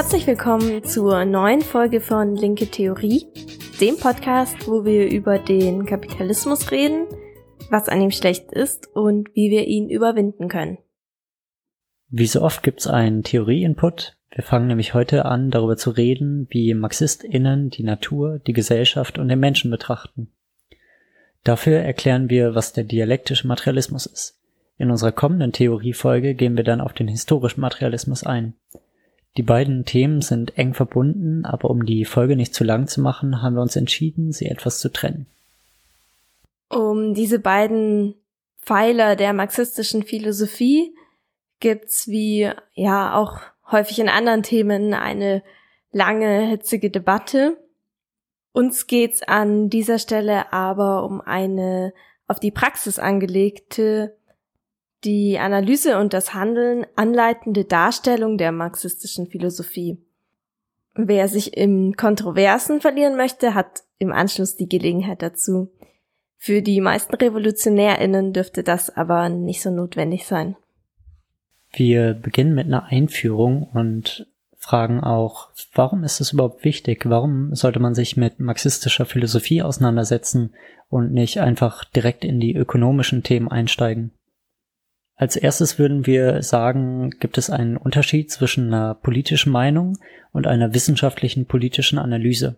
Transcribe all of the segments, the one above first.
Herzlich willkommen zur neuen Folge von Linke Theorie, dem Podcast, wo wir über den Kapitalismus reden, was an ihm schlecht ist und wie wir ihn überwinden können. Wie so oft gibt's einen Theorie-Input. Wir fangen nämlich heute an, darüber zu reden, wie MarxistInnen die Natur, die Gesellschaft und den Menschen betrachten. Dafür erklären wir, was der dialektische Materialismus ist. In unserer kommenden Theoriefolge gehen wir dann auf den historischen Materialismus ein. Die beiden Themen sind eng verbunden, aber um die Folge nicht zu lang zu machen, haben wir uns entschieden, sie etwas zu trennen. Um diese beiden Pfeiler der marxistischen Philosophie gibt's wie ja auch häufig in anderen Themen eine lange hitzige Debatte. Uns geht's an dieser Stelle aber um eine auf die Praxis angelegte die Analyse und das Handeln anleitende Darstellung der marxistischen Philosophie. Wer sich im Kontroversen verlieren möchte, hat im Anschluss die Gelegenheit dazu. Für die meisten Revolutionärinnen dürfte das aber nicht so notwendig sein. Wir beginnen mit einer Einführung und fragen auch, warum ist es überhaupt wichtig? Warum sollte man sich mit marxistischer Philosophie auseinandersetzen und nicht einfach direkt in die ökonomischen Themen einsteigen? Als erstes würden wir sagen, gibt es einen Unterschied zwischen einer politischen Meinung und einer wissenschaftlichen politischen Analyse.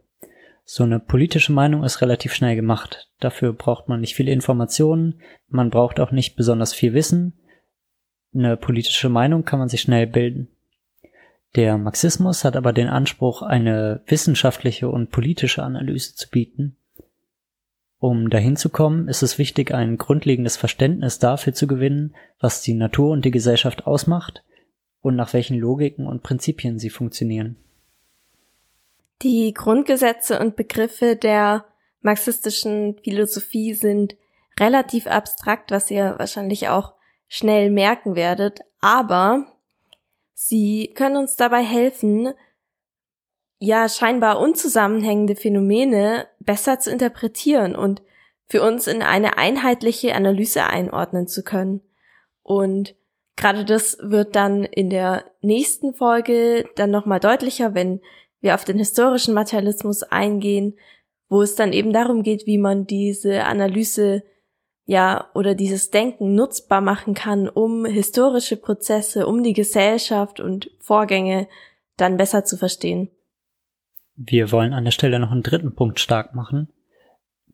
So eine politische Meinung ist relativ schnell gemacht. Dafür braucht man nicht viele Informationen, man braucht auch nicht besonders viel Wissen. Eine politische Meinung kann man sich schnell bilden. Der Marxismus hat aber den Anspruch, eine wissenschaftliche und politische Analyse zu bieten um dahin zu kommen, ist es wichtig, ein grundlegendes Verständnis dafür zu gewinnen, was die Natur und die Gesellschaft ausmacht und nach welchen Logiken und Prinzipien sie funktionieren. Die Grundgesetze und Begriffe der marxistischen Philosophie sind relativ abstrakt, was ihr wahrscheinlich auch schnell merken werdet, aber sie können uns dabei helfen, ja scheinbar unzusammenhängende Phänomene besser zu interpretieren und für uns in eine einheitliche Analyse einordnen zu können. Und gerade das wird dann in der nächsten Folge dann nochmal deutlicher, wenn wir auf den historischen Materialismus eingehen, wo es dann eben darum geht, wie man diese Analyse ja oder dieses Denken nutzbar machen kann, um historische Prozesse, um die Gesellschaft und Vorgänge dann besser zu verstehen. Wir wollen an der Stelle noch einen dritten Punkt stark machen.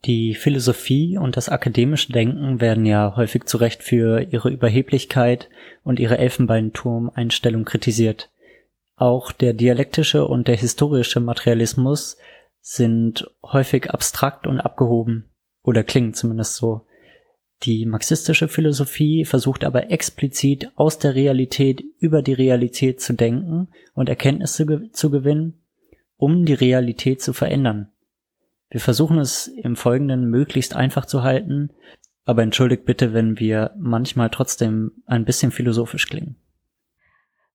Die Philosophie und das akademische Denken werden ja häufig zu Recht für ihre Überheblichkeit und ihre Elfenbeinturmeinstellung kritisiert. Auch der dialektische und der historische Materialismus sind häufig abstrakt und abgehoben oder klingen zumindest so. Die marxistische Philosophie versucht aber explizit aus der Realität über die Realität zu denken und Erkenntnisse zu gewinnen um die Realität zu verändern. Wir versuchen es im Folgenden möglichst einfach zu halten, aber entschuldigt bitte, wenn wir manchmal trotzdem ein bisschen philosophisch klingen.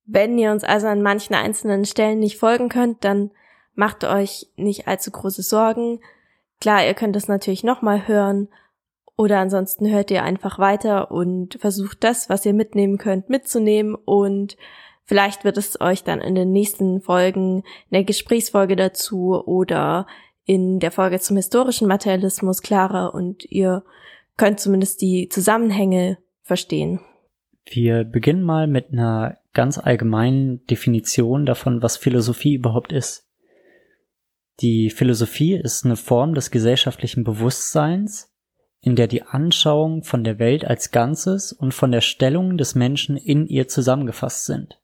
Wenn ihr uns also an manchen einzelnen Stellen nicht folgen könnt, dann macht euch nicht allzu große Sorgen. Klar, ihr könnt es natürlich nochmal hören oder ansonsten hört ihr einfach weiter und versucht das, was ihr mitnehmen könnt, mitzunehmen und Vielleicht wird es euch dann in den nächsten Folgen, in der Gesprächsfolge dazu oder in der Folge zum historischen Materialismus klarer und ihr könnt zumindest die Zusammenhänge verstehen. Wir beginnen mal mit einer ganz allgemeinen Definition davon, was Philosophie überhaupt ist. Die Philosophie ist eine Form des gesellschaftlichen Bewusstseins, in der die Anschauung von der Welt als Ganzes und von der Stellung des Menschen in ihr zusammengefasst sind.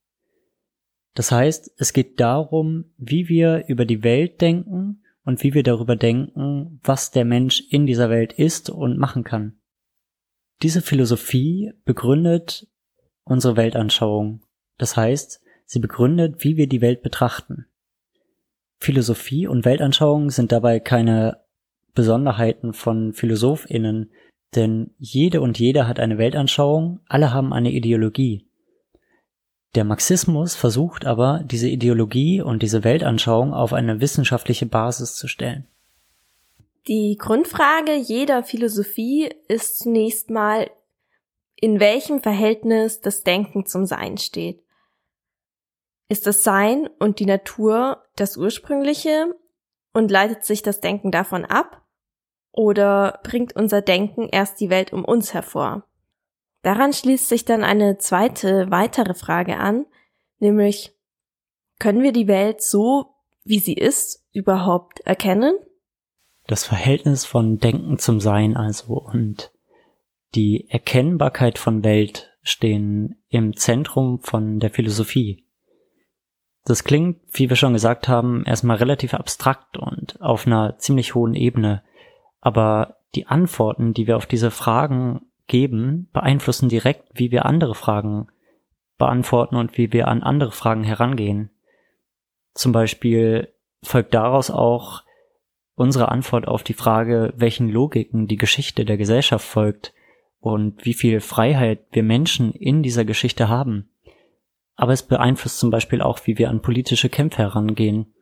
Das heißt, es geht darum, wie wir über die Welt denken und wie wir darüber denken, was der Mensch in dieser Welt ist und machen kann. Diese Philosophie begründet unsere Weltanschauung. Das heißt, sie begründet, wie wir die Welt betrachten. Philosophie und Weltanschauung sind dabei keine Besonderheiten von Philosophinnen, denn jede und jeder hat eine Weltanschauung, alle haben eine Ideologie. Der Marxismus versucht aber, diese Ideologie und diese Weltanschauung auf eine wissenschaftliche Basis zu stellen. Die Grundfrage jeder Philosophie ist zunächst mal, in welchem Verhältnis das Denken zum Sein steht. Ist das Sein und die Natur das Ursprüngliche und leitet sich das Denken davon ab? Oder bringt unser Denken erst die Welt um uns hervor? Daran schließt sich dann eine zweite, weitere Frage an, nämlich, können wir die Welt so, wie sie ist, überhaupt erkennen? Das Verhältnis von Denken zum Sein also und die Erkennbarkeit von Welt stehen im Zentrum von der Philosophie. Das klingt, wie wir schon gesagt haben, erstmal relativ abstrakt und auf einer ziemlich hohen Ebene. Aber die Antworten, die wir auf diese Fragen geben, beeinflussen direkt, wie wir andere Fragen beantworten und wie wir an andere Fragen herangehen. Zum Beispiel folgt daraus auch unsere Antwort auf die Frage, welchen Logiken die Geschichte der Gesellschaft folgt und wie viel Freiheit wir Menschen in dieser Geschichte haben aber es beeinflusst zum Beispiel auch, wie wir an politische Kämpfe herangehen.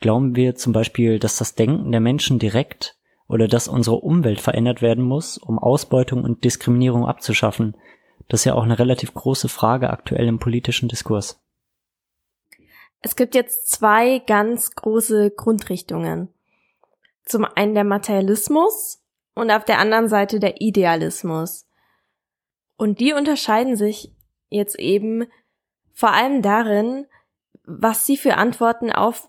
Glauben wir zum Beispiel, dass das Denken der Menschen direkt oder dass unsere Umwelt verändert werden muss, um Ausbeutung und Diskriminierung abzuschaffen? Das ist ja auch eine relativ große Frage aktuell im politischen Diskurs. Es gibt jetzt zwei ganz große Grundrichtungen. Zum einen der Materialismus und auf der anderen Seite der Idealismus. Und die unterscheiden sich jetzt eben vor allem darin, was sie für Antworten auf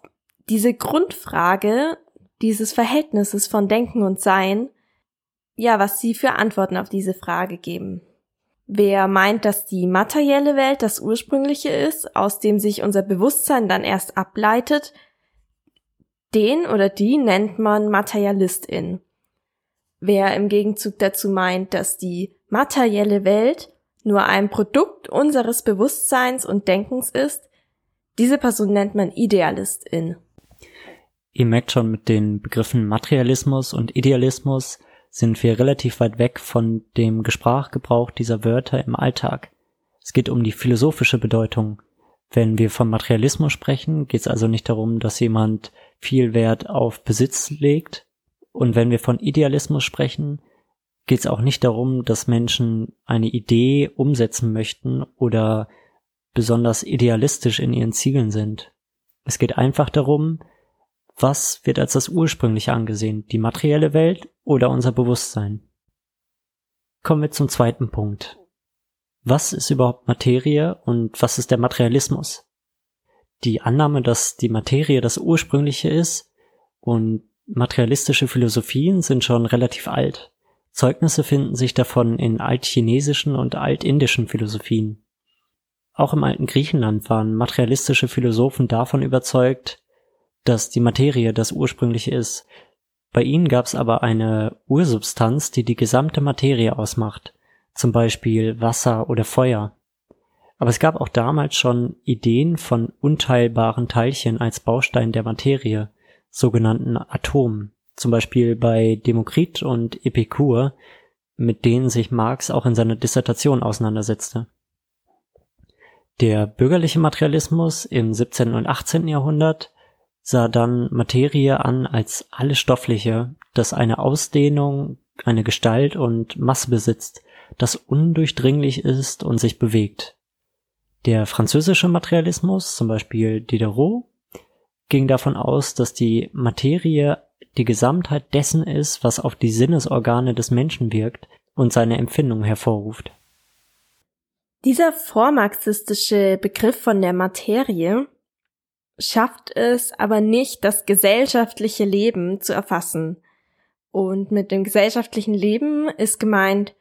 diese Grundfrage dieses Verhältnisses von Denken und Sein, ja, was sie für Antworten auf diese Frage geben. Wer meint, dass die materielle Welt das ursprüngliche ist, aus dem sich unser Bewusstsein dann erst ableitet, den oder die nennt man Materialistin. Wer im Gegenzug dazu meint, dass die materielle Welt nur ein Produkt unseres Bewusstseins und Denkens ist, diese Person nennt man Idealistin. Ihr merkt schon, mit den Begriffen Materialismus und Idealismus sind wir relativ weit weg von dem Sprachgebrauch dieser Wörter im Alltag. Es geht um die philosophische Bedeutung. Wenn wir vom Materialismus sprechen, geht es also nicht darum, dass jemand viel Wert auf Besitz legt. Und wenn wir von Idealismus sprechen, geht es auch nicht darum, dass Menschen eine Idee umsetzen möchten oder besonders idealistisch in ihren Zielen sind. Es geht einfach darum, was wird als das ursprüngliche angesehen, die materielle Welt oder unser Bewusstsein. Kommen wir zum zweiten Punkt. Was ist überhaupt Materie und was ist der Materialismus? Die Annahme, dass die Materie das ursprüngliche ist und materialistische Philosophien sind schon relativ alt. Zeugnisse finden sich davon in altchinesischen und altindischen Philosophien. Auch im alten Griechenland waren materialistische Philosophen davon überzeugt, dass die Materie das ursprüngliche ist. Bei ihnen gab es aber eine Ursubstanz, die die gesamte Materie ausmacht, zum Beispiel Wasser oder Feuer. Aber es gab auch damals schon Ideen von unteilbaren Teilchen als Baustein der Materie, sogenannten Atomen zum Beispiel bei Demokrit und Epikur, mit denen sich Marx auch in seiner Dissertation auseinandersetzte. Der bürgerliche Materialismus im 17. und 18. Jahrhundert sah dann Materie an als alles Stoffliche, das eine Ausdehnung, eine Gestalt und Masse besitzt, das undurchdringlich ist und sich bewegt. Der französische Materialismus, zum Beispiel Diderot, ging davon aus, dass die Materie die Gesamtheit dessen ist, was auf die Sinnesorgane des Menschen wirkt und seine Empfindungen hervorruft. Dieser vormarxistische Begriff von der Materie schafft es aber nicht, das gesellschaftliche Leben zu erfassen. Und mit dem gesellschaftlichen Leben ist gemeint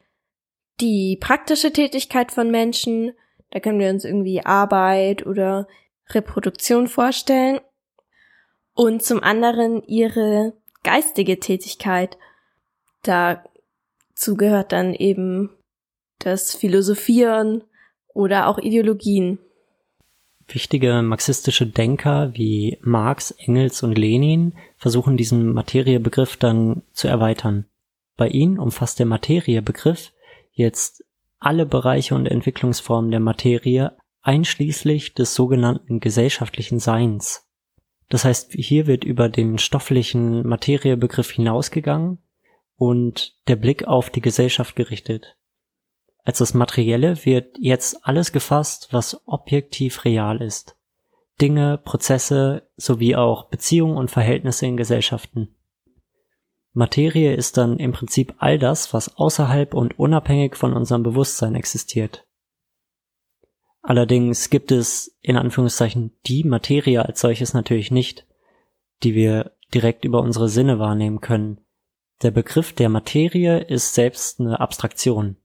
die praktische Tätigkeit von Menschen, da können wir uns irgendwie Arbeit oder Reproduktion vorstellen, und zum anderen ihre geistige Tätigkeit. Dazu gehört dann eben das Philosophieren oder auch Ideologien. Wichtige marxistische Denker wie Marx, Engels und Lenin versuchen diesen Materiebegriff dann zu erweitern. Bei ihnen umfasst der Materiebegriff jetzt alle Bereiche und Entwicklungsformen der Materie einschließlich des sogenannten gesellschaftlichen Seins. Das heißt, hier wird über den stofflichen Materiebegriff hinausgegangen und der Blick auf die Gesellschaft gerichtet. Als das Materielle wird jetzt alles gefasst, was objektiv real ist. Dinge, Prozesse sowie auch Beziehungen und Verhältnisse in Gesellschaften. Materie ist dann im Prinzip all das, was außerhalb und unabhängig von unserem Bewusstsein existiert. Allerdings gibt es in Anführungszeichen die Materie als solches natürlich nicht, die wir direkt über unsere Sinne wahrnehmen können. Der Begriff der Materie ist selbst eine Abstraktion.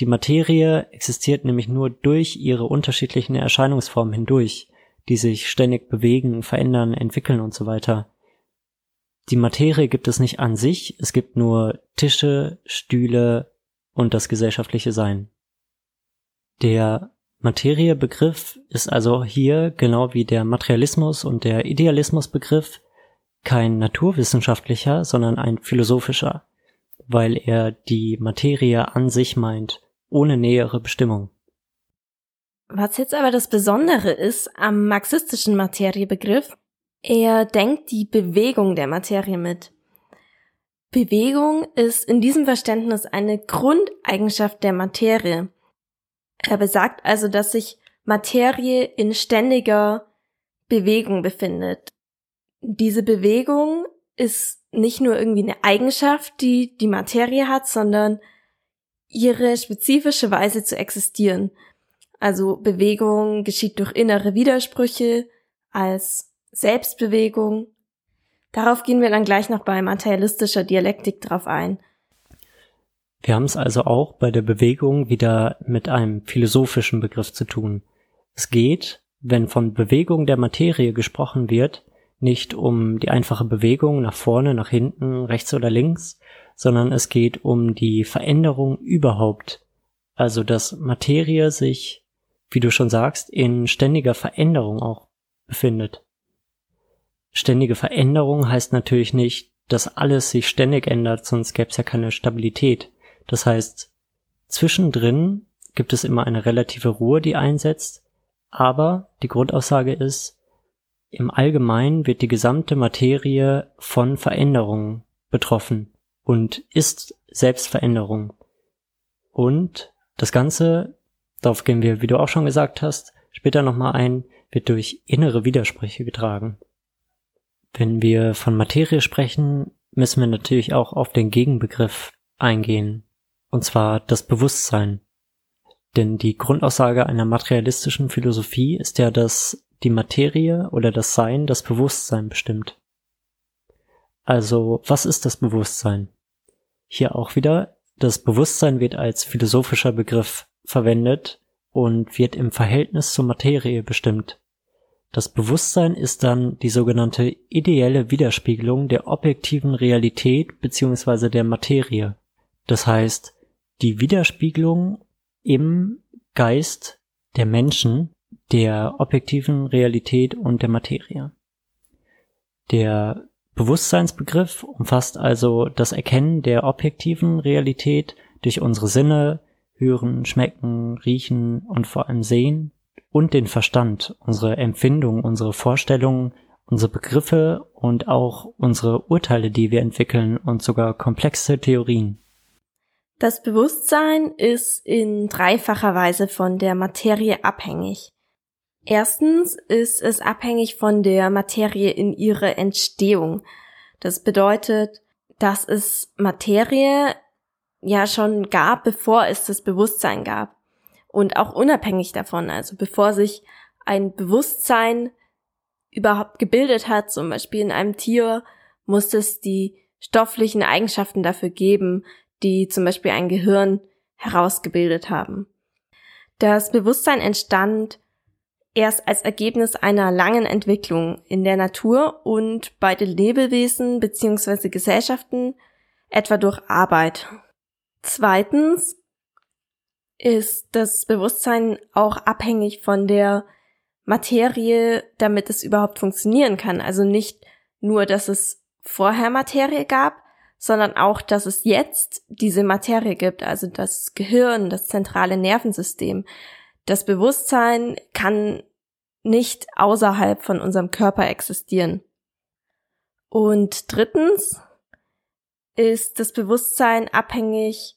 Die Materie existiert nämlich nur durch ihre unterschiedlichen Erscheinungsformen hindurch, die sich ständig bewegen, verändern, entwickeln und so weiter. Die Materie gibt es nicht an sich, es gibt nur Tische, Stühle und das gesellschaftliche Sein. Der Materiebegriff ist also hier, genau wie der Materialismus und der Idealismusbegriff, kein naturwissenschaftlicher, sondern ein philosophischer, weil er die Materie an sich meint, ohne nähere Bestimmung. Was jetzt aber das Besondere ist am marxistischen Materiebegriff, er denkt die Bewegung der Materie mit. Bewegung ist in diesem Verständnis eine Grundeigenschaft der Materie. Er besagt also, dass sich Materie in ständiger Bewegung befindet. Diese Bewegung ist nicht nur irgendwie eine Eigenschaft, die die Materie hat, sondern ihre spezifische Weise zu existieren. Also Bewegung geschieht durch innere Widersprüche als Selbstbewegung. Darauf gehen wir dann gleich noch bei materialistischer Dialektik drauf ein. Wir haben es also auch bei der Bewegung wieder mit einem philosophischen Begriff zu tun. Es geht, wenn von Bewegung der Materie gesprochen wird, nicht um die einfache Bewegung nach vorne, nach hinten, rechts oder links, sondern es geht um die Veränderung überhaupt. Also dass Materie sich, wie du schon sagst, in ständiger Veränderung auch befindet. Ständige Veränderung heißt natürlich nicht, dass alles sich ständig ändert, sonst gäbe es ja keine Stabilität. Das heißt, zwischendrin gibt es immer eine relative Ruhe, die einsetzt, aber die Grundaussage ist, im Allgemeinen wird die gesamte Materie von Veränderungen betroffen und ist Selbstveränderung. Und das Ganze, darauf gehen wir, wie du auch schon gesagt hast, später nochmal ein, wird durch innere Widersprüche getragen. Wenn wir von Materie sprechen, müssen wir natürlich auch auf den Gegenbegriff eingehen, und zwar das Bewusstsein. Denn die Grundaussage einer materialistischen Philosophie ist ja, dass die Materie oder das Sein das Bewusstsein bestimmt. Also, was ist das Bewusstsein? Hier auch wieder, das Bewusstsein wird als philosophischer Begriff verwendet und wird im Verhältnis zur Materie bestimmt. Das Bewusstsein ist dann die sogenannte ideelle Widerspiegelung der objektiven Realität bzw. der Materie. Das heißt, die Widerspiegelung im Geist der Menschen, der objektiven Realität und der Materie. Der Bewusstseinsbegriff umfasst also das Erkennen der objektiven Realität durch unsere Sinne, hören, schmecken, riechen und vor allem sehen und den Verstand, unsere Empfindungen, unsere Vorstellungen, unsere Begriffe und auch unsere Urteile, die wir entwickeln und sogar komplexe Theorien. Das Bewusstsein ist in dreifacher Weise von der Materie abhängig. Erstens ist es abhängig von der Materie in ihrer Entstehung. Das bedeutet, dass es Materie ja schon gab, bevor es das Bewusstsein gab. Und auch unabhängig davon, also bevor sich ein Bewusstsein überhaupt gebildet hat, zum Beispiel in einem Tier, muss es die stofflichen Eigenschaften dafür geben, die zum Beispiel ein Gehirn herausgebildet haben. Das Bewusstsein entstand erst als Ergebnis einer langen Entwicklung in der Natur und bei den Lebewesen bzw. Gesellschaften, etwa durch Arbeit. Zweitens ist das Bewusstsein auch abhängig von der Materie, damit es überhaupt funktionieren kann. Also nicht nur, dass es vorher Materie gab, sondern auch, dass es jetzt diese Materie gibt, also das Gehirn, das zentrale Nervensystem. Das Bewusstsein kann nicht außerhalb von unserem Körper existieren. Und drittens ist das Bewusstsein abhängig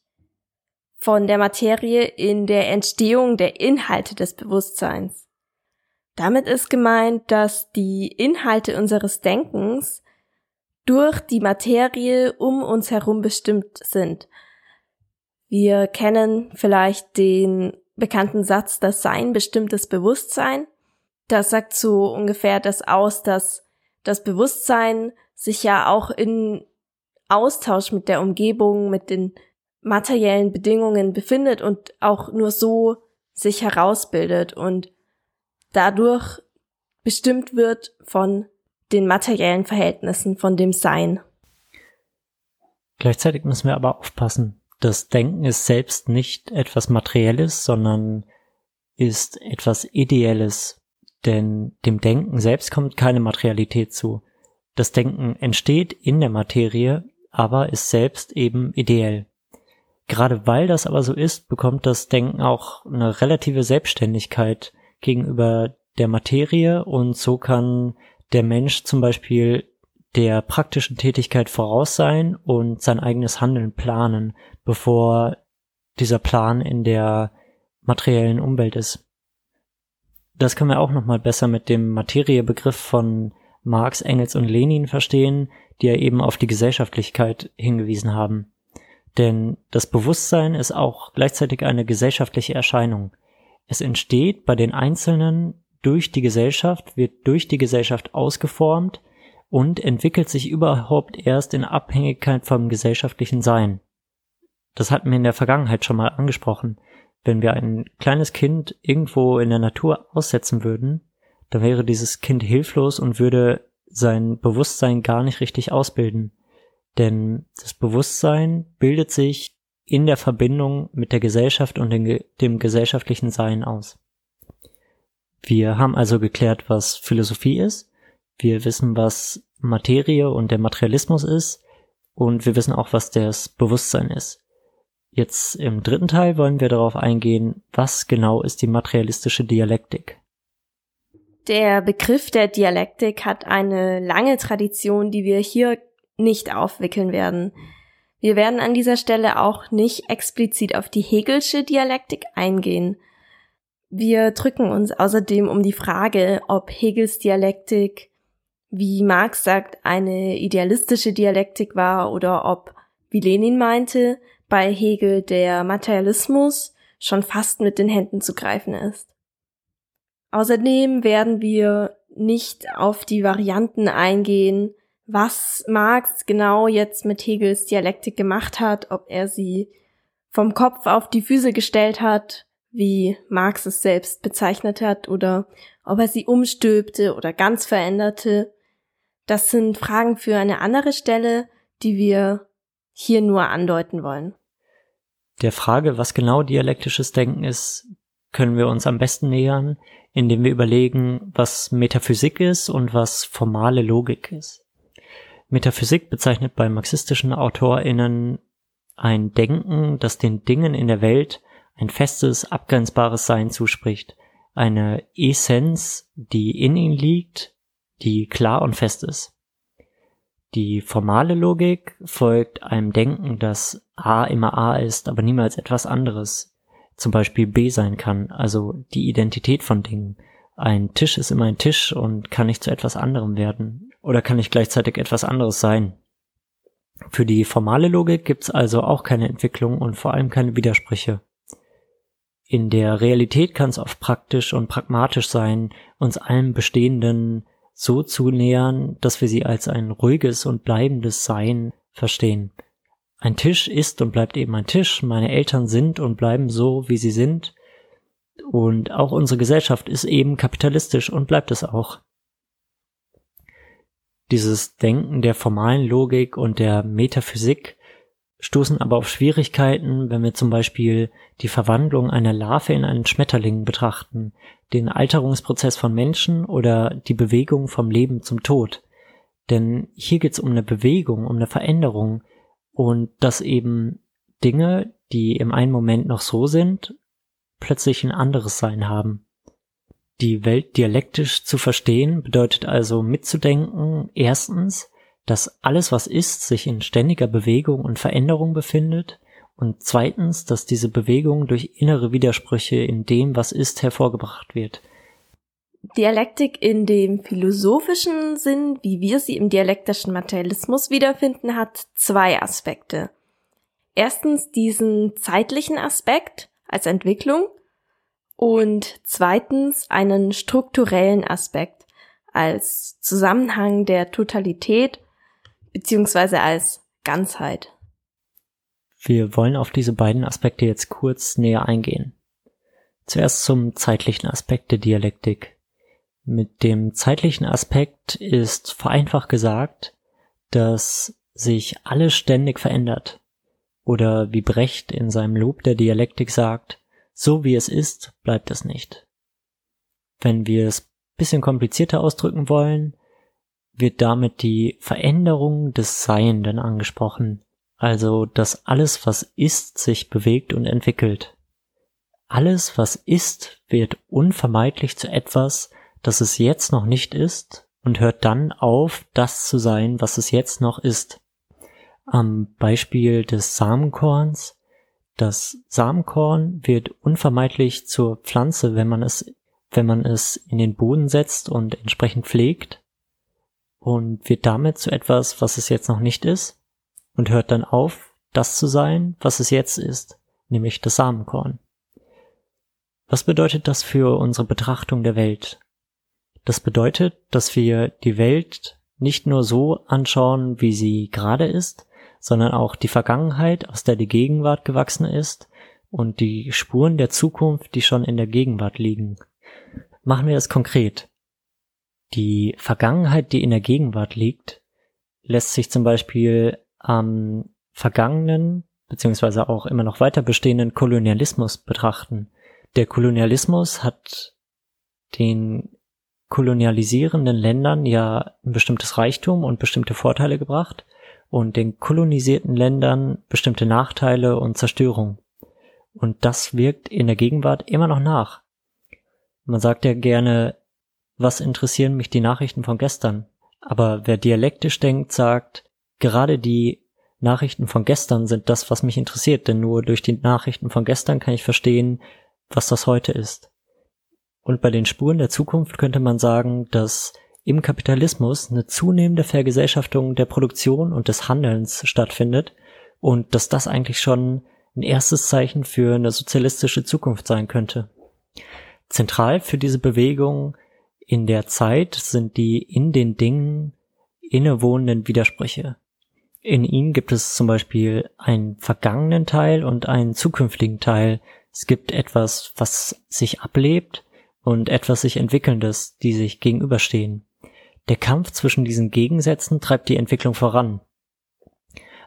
von der Materie in der Entstehung der Inhalte des Bewusstseins. Damit ist gemeint, dass die Inhalte unseres Denkens durch die Materie um uns herum bestimmt sind. Wir kennen vielleicht den bekannten Satz, das Sein bestimmt das Bewusstsein. Das sagt so ungefähr das aus, dass das Bewusstsein sich ja auch in Austausch mit der Umgebung, mit den materiellen Bedingungen befindet und auch nur so sich herausbildet und dadurch bestimmt wird von den materiellen Verhältnissen, von dem Sein. Gleichzeitig müssen wir aber aufpassen. Das Denken ist selbst nicht etwas Materielles, sondern ist etwas Ideelles. Denn dem Denken selbst kommt keine Materialität zu. Das Denken entsteht in der Materie, aber ist selbst eben ideell. Gerade weil das aber so ist, bekommt das Denken auch eine relative Selbstständigkeit gegenüber der Materie und so kann der Mensch zum Beispiel der praktischen Tätigkeit voraus sein und sein eigenes Handeln planen, bevor dieser Plan in der materiellen Umwelt ist. Das können wir auch nochmal besser mit dem Materiebegriff von Marx, Engels und Lenin verstehen, die ja eben auf die Gesellschaftlichkeit hingewiesen haben. Denn das Bewusstsein ist auch gleichzeitig eine gesellschaftliche Erscheinung. Es entsteht bei den Einzelnen durch die Gesellschaft, wird durch die Gesellschaft ausgeformt und entwickelt sich überhaupt erst in Abhängigkeit vom gesellschaftlichen Sein. Das hatten wir in der Vergangenheit schon mal angesprochen. Wenn wir ein kleines Kind irgendwo in der Natur aussetzen würden, dann wäre dieses Kind hilflos und würde sein Bewusstsein gar nicht richtig ausbilden. Denn das Bewusstsein bildet sich in der Verbindung mit der Gesellschaft und dem, gesellschaftlichen Sein aus. Wir haben also geklärt, was Philosophie ist. Wir wissen, was Materie und der Materialismus ist. Und wir wissen auch, was das Bewusstsein ist. Jetzt im dritten Teil wollen wir darauf eingehen, was genau ist die materialistische Dialektik. Der Begriff der Dialektik hat eine lange Tradition, die wir hier nicht aufwickeln werden. Wir werden an dieser Stelle auch nicht explizit auf die Hegelsche Dialektik eingehen. Wir drücken uns außerdem um die Frage, ob Hegels Dialektik, wie Marx sagt, eine idealistische Dialektik war oder ob, wie Lenin meinte, bei Hegel der Materialismus schon fast mit den Händen zu greifen ist. Außerdem werden wir nicht auf die Varianten eingehen, was Marx genau jetzt mit Hegels Dialektik gemacht hat, ob er sie vom Kopf auf die Füße gestellt hat, wie Marx es selbst bezeichnet hat, oder ob er sie umstülpte oder ganz veränderte. Das sind Fragen für eine andere Stelle, die wir hier nur andeuten wollen. Der Frage, was genau dialektisches Denken ist, können wir uns am besten nähern, indem wir überlegen, was Metaphysik ist und was formale Logik ist. Metaphysik bezeichnet bei marxistischen AutorInnen ein Denken, das den Dingen in der Welt ein festes, abgrenzbares Sein zuspricht, eine Essenz, die in ihnen liegt, die klar und fest ist. Die formale Logik folgt einem Denken, dass A immer A ist, aber niemals etwas anderes, zum Beispiel B sein kann, also die Identität von Dingen. Ein Tisch ist immer ein Tisch und kann nicht zu etwas anderem werden oder kann nicht gleichzeitig etwas anderes sein. Für die formale Logik gibt's also auch keine Entwicklung und vor allem keine Widersprüche. In der Realität kann es oft praktisch und pragmatisch sein, uns allem Bestehenden so zu nähern, dass wir sie als ein ruhiges und bleibendes Sein verstehen. Ein Tisch ist und bleibt eben ein Tisch, meine Eltern sind und bleiben so, wie sie sind, und auch unsere Gesellschaft ist eben kapitalistisch und bleibt es auch. Dieses Denken der formalen Logik und der Metaphysik stoßen aber auf Schwierigkeiten, wenn wir zum Beispiel die Verwandlung einer Larve in einen Schmetterling betrachten, den Alterungsprozess von Menschen oder die Bewegung vom Leben zum Tod. Denn hier geht es um eine Bewegung, um eine Veränderung und dass eben Dinge, die im einen Moment noch so sind, plötzlich ein anderes Sein haben. Die Welt dialektisch zu verstehen bedeutet also mitzudenken, erstens, dass alles, was ist, sich in ständiger Bewegung und Veränderung befindet und zweitens, dass diese Bewegung durch innere Widersprüche in dem, was ist, hervorgebracht wird. Dialektik in dem philosophischen Sinn, wie wir sie im dialektischen Materialismus wiederfinden, hat zwei Aspekte. Erstens diesen zeitlichen Aspekt als Entwicklung und zweitens einen strukturellen Aspekt als Zusammenhang der Totalität beziehungsweise als Ganzheit. Wir wollen auf diese beiden Aspekte jetzt kurz näher eingehen. Zuerst zum zeitlichen Aspekt der Dialektik. Mit dem zeitlichen Aspekt ist vereinfacht gesagt, dass sich alles ständig verändert. Oder wie Brecht in seinem Lob der Dialektik sagt, so wie es ist, bleibt es nicht. Wenn wir es bisschen komplizierter ausdrücken wollen, wird damit die Veränderung des Seienden angesprochen, also dass alles, was ist, sich bewegt und entwickelt. Alles, was ist, wird unvermeidlich zu etwas, das es jetzt noch nicht ist und hört dann auf, das zu sein, was es jetzt noch ist. Am Beispiel des Samenkorns. Das Samenkorn wird unvermeidlich zur Pflanze, wenn man es, wenn man es in den Boden setzt und entsprechend pflegt und wird damit zu etwas, was es jetzt noch nicht ist und hört dann auf, das zu sein, was es jetzt ist, nämlich das Samenkorn. Was bedeutet das für unsere Betrachtung der Welt? Das bedeutet, dass wir die Welt nicht nur so anschauen, wie sie gerade ist, sondern auch die Vergangenheit, aus der die Gegenwart gewachsen ist, und die Spuren der Zukunft, die schon in der Gegenwart liegen. Machen wir es konkret. Die Vergangenheit, die in der Gegenwart liegt, lässt sich zum Beispiel am vergangenen beziehungsweise auch immer noch weiter bestehenden Kolonialismus betrachten. Der Kolonialismus hat den kolonialisierenden Ländern ja ein bestimmtes Reichtum und bestimmte Vorteile gebracht und den kolonisierten Ländern bestimmte Nachteile und Zerstörung. Und das wirkt in der Gegenwart immer noch nach. Man sagt ja gerne, was interessieren mich die Nachrichten von gestern? Aber wer dialektisch denkt, sagt, gerade die Nachrichten von gestern sind das, was mich interessiert, denn nur durch die Nachrichten von gestern kann ich verstehen, was das heute ist. Und bei den Spuren der Zukunft könnte man sagen, dass im Kapitalismus eine zunehmende Vergesellschaftung der Produktion und des Handelns stattfindet und dass das eigentlich schon ein erstes Zeichen für eine sozialistische Zukunft sein könnte. Zentral für diese Bewegung in der Zeit sind die in den Dingen innewohnenden Widersprüche. In ihnen gibt es zum Beispiel einen vergangenen Teil und einen zukünftigen Teil, es gibt etwas, was sich ablebt und etwas sich entwickelndes, die sich gegenüberstehen. Der Kampf zwischen diesen Gegensätzen treibt die Entwicklung voran.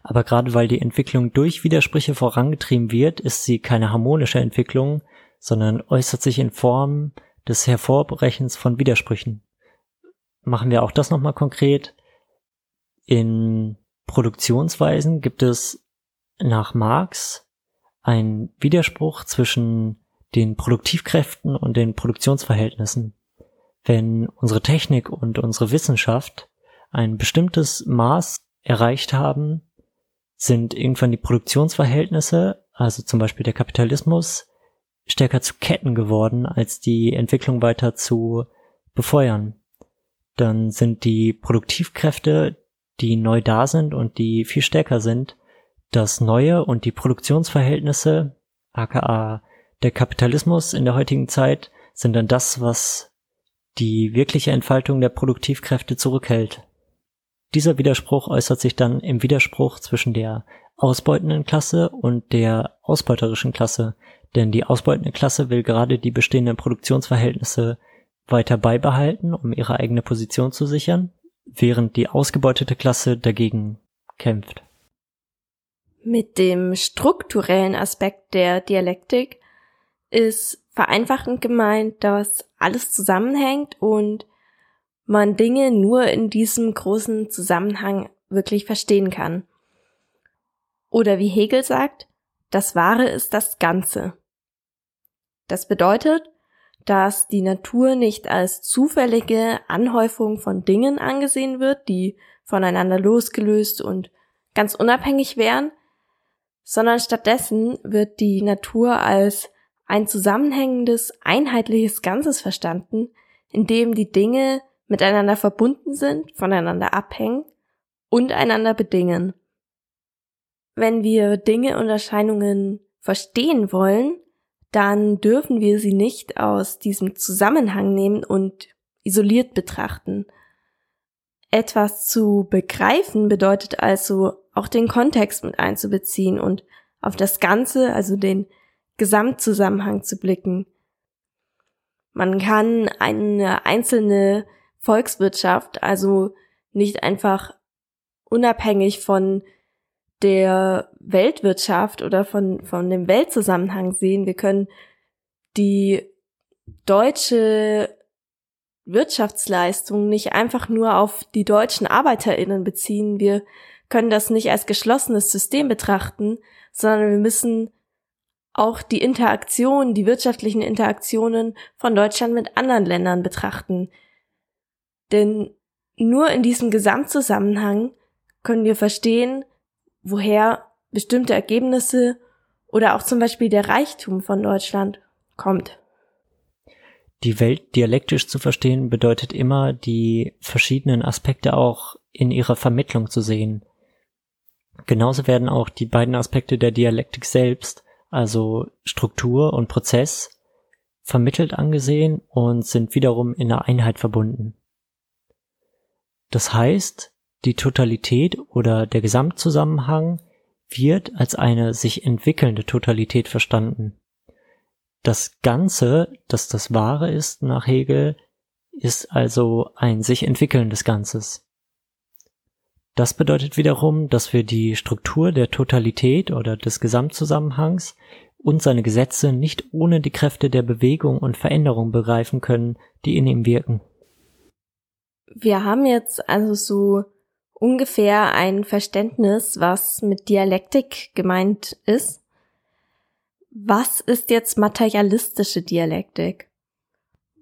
Aber gerade weil die Entwicklung durch Widersprüche vorangetrieben wird, ist sie keine harmonische Entwicklung, sondern äußert sich in Form des Hervorbrechens von Widersprüchen. Machen wir auch das nochmal konkret. In Produktionsweisen gibt es nach Marx ein Widerspruch zwischen den Produktivkräften und den Produktionsverhältnissen. Wenn unsere Technik und unsere Wissenschaft ein bestimmtes Maß erreicht haben, sind irgendwann die Produktionsverhältnisse, also zum Beispiel der Kapitalismus, stärker zu Ketten geworden, als die Entwicklung weiter zu befeuern. Dann sind die Produktivkräfte, die neu da sind und die viel stärker sind, das Neue und die Produktionsverhältnisse, aka der Kapitalismus in der heutigen Zeit, sind dann das, was die wirkliche Entfaltung der Produktivkräfte zurückhält. Dieser Widerspruch äußert sich dann im Widerspruch zwischen der ausbeutenden Klasse und der ausbeuterischen Klasse, denn die ausbeutende Klasse will gerade die bestehenden Produktionsverhältnisse weiter beibehalten, um ihre eigene Position zu sichern, während die ausgebeutete Klasse dagegen kämpft. Mit dem strukturellen Aspekt der Dialektik ist vereinfachend gemeint, dass alles zusammenhängt und man Dinge nur in diesem großen Zusammenhang wirklich verstehen kann. Oder wie Hegel sagt, das Wahre ist das Ganze. Das bedeutet, dass die Natur nicht als zufällige Anhäufung von Dingen angesehen wird, die voneinander losgelöst und ganz unabhängig wären, sondern stattdessen wird die Natur als ein zusammenhängendes, einheitliches Ganzes verstanden, in dem die Dinge miteinander verbunden sind, voneinander abhängen und einander bedingen. Wenn wir Dinge und Erscheinungen verstehen wollen, dann dürfen wir sie nicht aus diesem Zusammenhang nehmen und isoliert betrachten. Etwas zu begreifen bedeutet also auch den Kontext mit einzubeziehen und auf das Ganze, also den Gesamtzusammenhang zu blicken. Man kann eine einzelne Volkswirtschaft also nicht einfach unabhängig von der Weltwirtschaft oder von, von dem Weltzusammenhang sehen. Wir können die deutsche Wirtschaftsleistung nicht einfach nur auf die deutschen ArbeiterInnen beziehen. Wir können das nicht als geschlossenes System betrachten, sondern wir müssen auch die Interaktion, die wirtschaftlichen Interaktionen von Deutschland mit anderen Ländern betrachten. Denn nur in diesem Gesamtzusammenhang können wir verstehen, woher bestimmte Ergebnisse oder auch zum Beispiel der Reichtum von Deutschland kommt. Die Welt dialektisch zu verstehen bedeutet immer, die verschiedenen Aspekte auch in ihrer Vermittlung zu sehen. Genauso werden auch die beiden Aspekte der Dialektik selbst, also Struktur und Prozess, vermittelt angesehen und sind wiederum in einer Einheit verbunden. Das heißt, die Totalität oder der Gesamtzusammenhang wird als eine sich entwickelnde Totalität verstanden. Das Ganze, das das Wahre ist nach Hegel, ist also ein sich entwickelndes Ganzes. Das bedeutet wiederum, dass wir die Struktur der Totalität oder des Gesamtzusammenhangs und seine Gesetze nicht ohne die Kräfte der Bewegung und Veränderung begreifen können, die in ihm wirken. Wir haben jetzt also so ungefähr ein Verständnis, was mit Dialektik gemeint ist. Was ist jetzt materialistische Dialektik?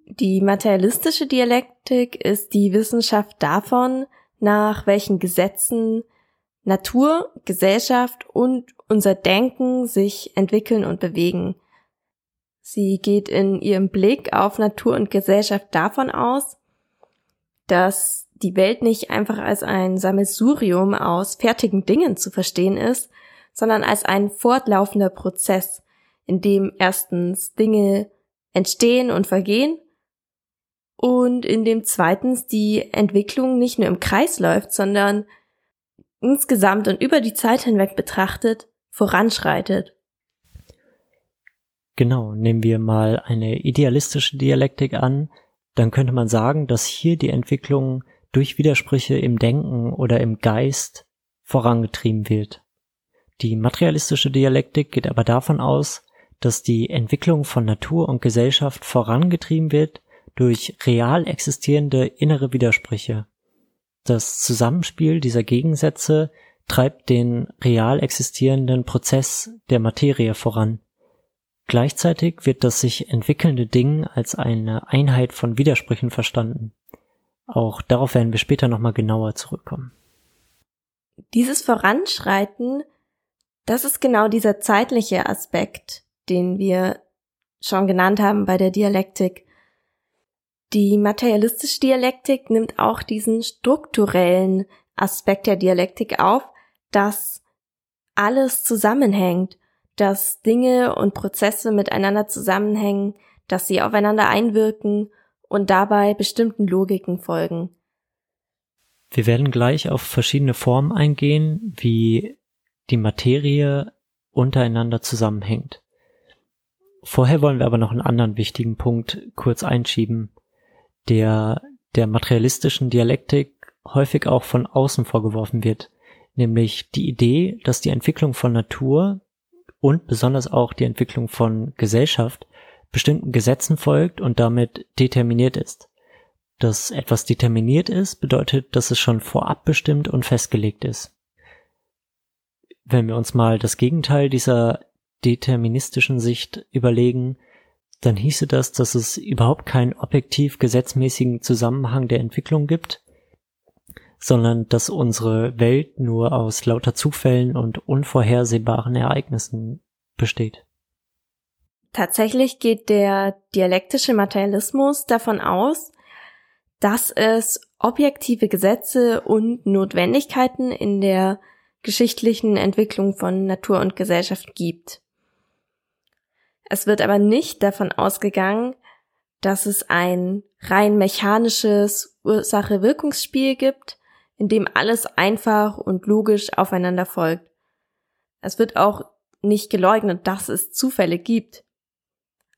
Die materialistische Dialektik ist die Wissenschaft davon, nach welchen Gesetzen Natur, Gesellschaft und unser Denken sich entwickeln und bewegen. Sie geht in ihrem Blick auf Natur und Gesellschaft davon aus, dass die Welt nicht einfach als ein Sammelsurium aus fertigen Dingen zu verstehen ist, sondern als ein fortlaufender Prozess, in dem erstens Dinge entstehen und vergehen und in dem zweitens die Entwicklung nicht nur im Kreis läuft, sondern insgesamt und über die Zeit hinweg betrachtet voranschreitet. Genau, nehmen wir mal eine idealistische Dialektik an, dann könnte man sagen, dass hier die Entwicklung durch Widersprüche im Denken oder im Geist vorangetrieben wird. Die materialistische Dialektik geht aber davon aus, dass die Entwicklung von Natur und Gesellschaft vorangetrieben wird durch real existierende innere Widersprüche. Das Zusammenspiel dieser Gegensätze treibt den real existierenden Prozess der Materie voran. Gleichzeitig wird das sich entwickelnde Ding als eine Einheit von Widersprüchen verstanden. Auch darauf werden wir später nochmal genauer zurückkommen. Dieses Voranschreiten, das ist genau dieser zeitliche Aspekt, den wir schon genannt haben bei der Dialektik. Die materialistische Dialektik nimmt auch diesen strukturellen Aspekt der Dialektik auf, dass alles zusammenhängt dass Dinge und Prozesse miteinander zusammenhängen, dass sie aufeinander einwirken und dabei bestimmten Logiken folgen. Wir werden gleich auf verschiedene Formen eingehen, wie die Materie untereinander zusammenhängt. Vorher wollen wir aber noch einen anderen wichtigen Punkt kurz einschieben, der der materialistischen Dialektik häufig auch von außen vorgeworfen wird, nämlich die Idee, dass die Entwicklung von Natur und besonders auch die Entwicklung von Gesellschaft bestimmten Gesetzen folgt und damit determiniert ist. Dass etwas determiniert ist, bedeutet, dass es schon vorab bestimmt und festgelegt ist. Wenn wir uns mal das Gegenteil dieser deterministischen Sicht überlegen, dann hieße das, dass es überhaupt keinen objektiv gesetzmäßigen Zusammenhang der Entwicklung gibt, sondern dass unsere Welt nur aus lauter Zufällen und unvorhersehbaren Ereignissen besteht. Tatsächlich geht der dialektische Materialismus davon aus, dass es objektive Gesetze und Notwendigkeiten in der geschichtlichen Entwicklung von Natur und Gesellschaft gibt. Es wird aber nicht davon ausgegangen, dass es ein rein mechanisches Ursache-Wirkungsspiel gibt, in dem alles einfach und logisch aufeinander folgt. Es wird auch nicht geleugnet, dass es Zufälle gibt.